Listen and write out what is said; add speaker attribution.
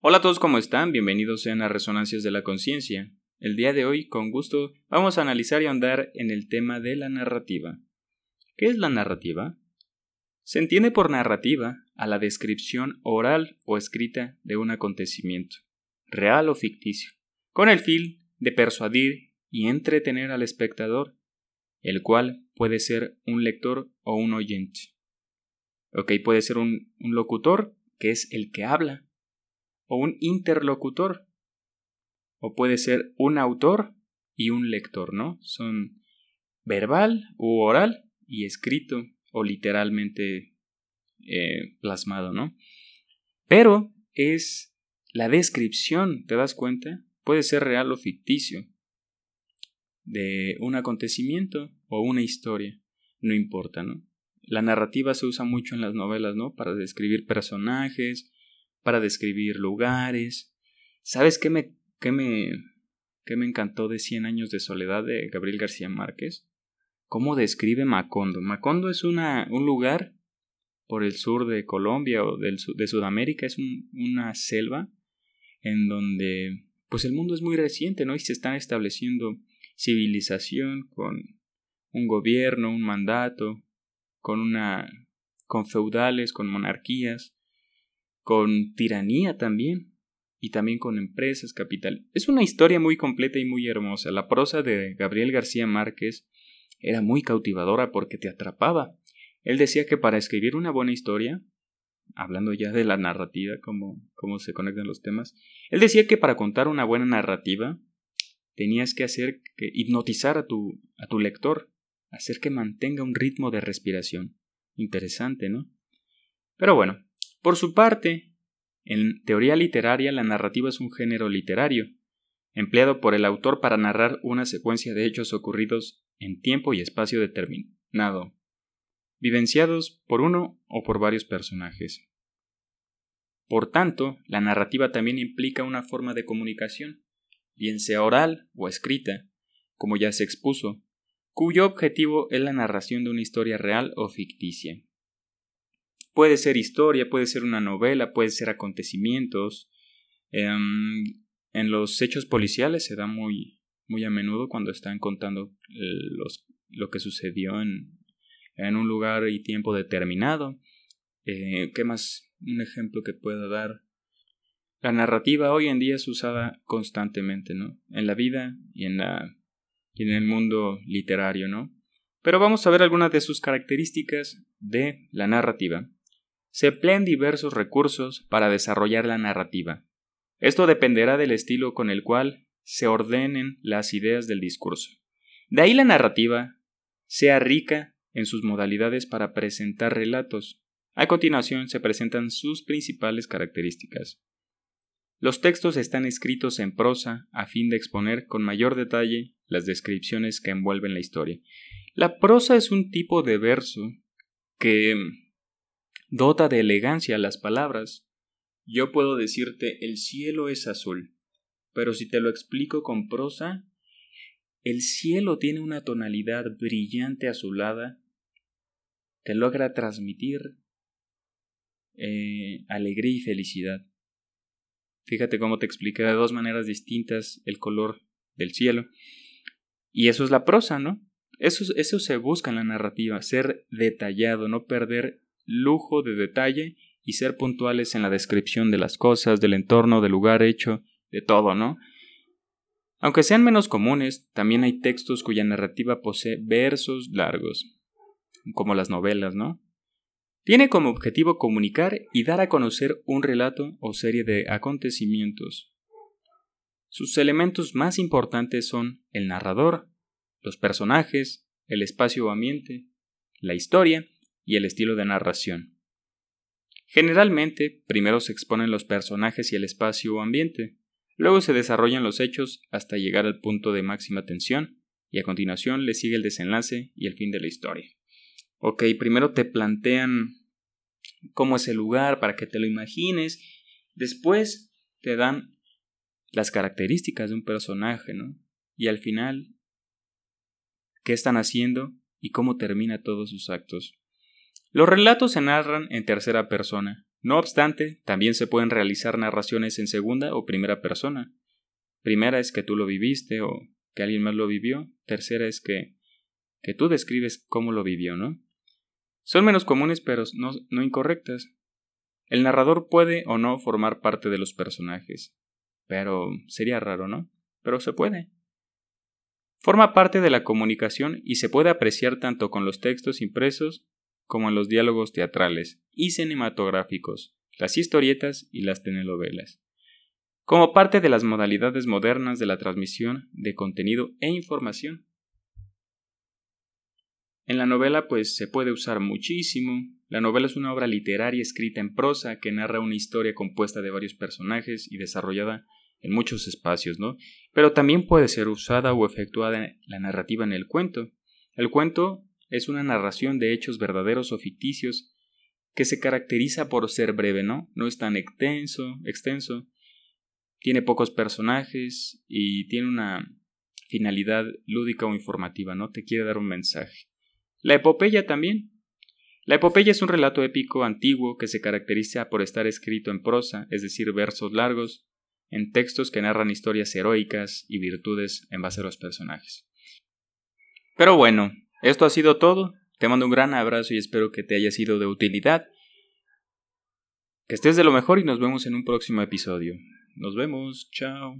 Speaker 1: Hola a todos, ¿cómo están? Bienvenidos sean a Resonancias de la Conciencia. El día de hoy, con gusto, vamos a analizar y ahondar en el tema de la narrativa. ¿Qué es la narrativa? Se entiende por narrativa a la descripción oral o escrita de un acontecimiento, real o ficticio, con el fin de persuadir y entretener al espectador, el cual puede ser un lector o un oyente. Ok, puede ser un, un locutor, que es el que habla, o un interlocutor. O puede ser un autor y un lector, ¿no? Son verbal u oral y escrito o literalmente eh, plasmado, ¿no? Pero es la descripción, ¿te das cuenta? Puede ser real o ficticio de un acontecimiento o una historia, no importa, ¿no? La narrativa se usa mucho en las novelas, ¿no? Para describir personajes, para describir lugares. ¿Sabes qué me, qué me, qué me encantó de Cien años de soledad de Gabriel García Márquez? ¿Cómo describe Macondo? Macondo es una, un lugar por el sur de Colombia o del, de Sudamérica, es una selva en donde pues el mundo es muy reciente, ¿no? Y se están estableciendo civilización con un gobierno, un mandato, con una con feudales, con monarquías, con tiranía también, y también con empresas, capital. Es una historia muy completa y muy hermosa. La prosa de Gabriel García Márquez era muy cautivadora porque te atrapaba. Él decía que para escribir una buena historia, hablando ya de la narrativa, cómo, cómo se conectan los temas, él decía que para contar una buena narrativa tenías que hacer que hipnotizar a tu, a tu lector, hacer que mantenga un ritmo de respiración. Interesante, ¿no? Pero bueno, por su parte, en teoría literaria la narrativa es un género literario, empleado por el autor para narrar una secuencia de hechos ocurridos en tiempo y espacio determinado, vivenciados por uno o por varios personajes. Por tanto, la narrativa también implica una forma de comunicación, bien sea oral o escrita, como ya se expuso, cuyo objetivo es la narración de una historia real o ficticia. Puede ser historia, puede ser una novela, puede ser acontecimientos. Em, en los hechos policiales se da muy, muy a menudo cuando están contando los, lo que sucedió en, en un lugar y tiempo determinado. Eh, ¿Qué más? Un ejemplo que pueda dar. La narrativa hoy en día es usada constantemente, ¿no? En la vida y en, la, y en el mundo literario, ¿no? Pero vamos a ver algunas de sus características de la narrativa se emplean diversos recursos para desarrollar la narrativa. Esto dependerá del estilo con el cual se ordenen las ideas del discurso. De ahí la narrativa sea rica en sus modalidades para presentar relatos. A continuación se presentan sus principales características. Los textos están escritos en prosa a fin de exponer con mayor detalle las descripciones que envuelven la historia. La prosa es un tipo de verso que dota de elegancia las palabras. Yo puedo decirte el cielo es azul, pero si te lo explico con prosa, el cielo tiene una tonalidad brillante azulada que logra transmitir eh, alegría y felicidad. Fíjate cómo te expliqué de dos maneras distintas el color del cielo. Y eso es la prosa, ¿no? Eso, eso se busca en la narrativa, ser detallado, no perder lujo de detalle y ser puntuales en la descripción de las cosas, del entorno, del lugar hecho, de todo, ¿no? Aunque sean menos comunes, también hay textos cuya narrativa posee versos largos, como las novelas, ¿no? Tiene como objetivo comunicar y dar a conocer un relato o serie de acontecimientos. Sus elementos más importantes son el narrador, los personajes, el espacio o ambiente, la historia y el estilo de narración. Generalmente, primero se exponen los personajes y el espacio o ambiente, luego se desarrollan los hechos hasta llegar al punto de máxima tensión, y a continuación le sigue el desenlace y el fin de la historia. Ok, primero te plantean cómo es el lugar para que te lo imagines, después te dan las características de un personaje, ¿no? Y al final, qué están haciendo y cómo termina todos sus actos. Los relatos se narran en tercera persona, No obstante, también se pueden realizar narraciones en segunda o primera persona. Primera es que tú lo viviste o que alguien más lo vivió. Tercera es que, que tú describes cómo lo vivió, ¿no? Son menos comunes pero no, no incorrectas. El narrador puede o no formar parte de los personajes. Pero sería raro, ¿no? Pero se puede. Forma parte de la comunicación y se puede apreciar tanto con los textos impresos como en los diálogos teatrales y cinematográficos, las historietas y las telenovelas, como parte de las modalidades modernas de la transmisión de contenido e información. En la novela pues se puede usar muchísimo. La novela es una obra literaria escrita en prosa que narra una historia compuesta de varios personajes y desarrollada en muchos espacios, ¿no? Pero también puede ser usada o efectuada la narrativa en el cuento. El cuento es una narración de hechos verdaderos o ficticios que se caracteriza por ser breve, ¿no? No es tan extenso, extenso, tiene pocos personajes y tiene una finalidad lúdica o informativa, ¿no? Te quiere dar un mensaje. La epopeya también. La epopeya es un relato épico antiguo que se caracteriza por estar escrito en prosa, es decir, versos largos, en textos que narran historias heroicas y virtudes en base a los personajes. Pero bueno, esto ha sido todo. Te mando un gran abrazo y espero que te haya sido de utilidad. Que estés de lo mejor y nos vemos en un próximo episodio. Nos vemos. Chao.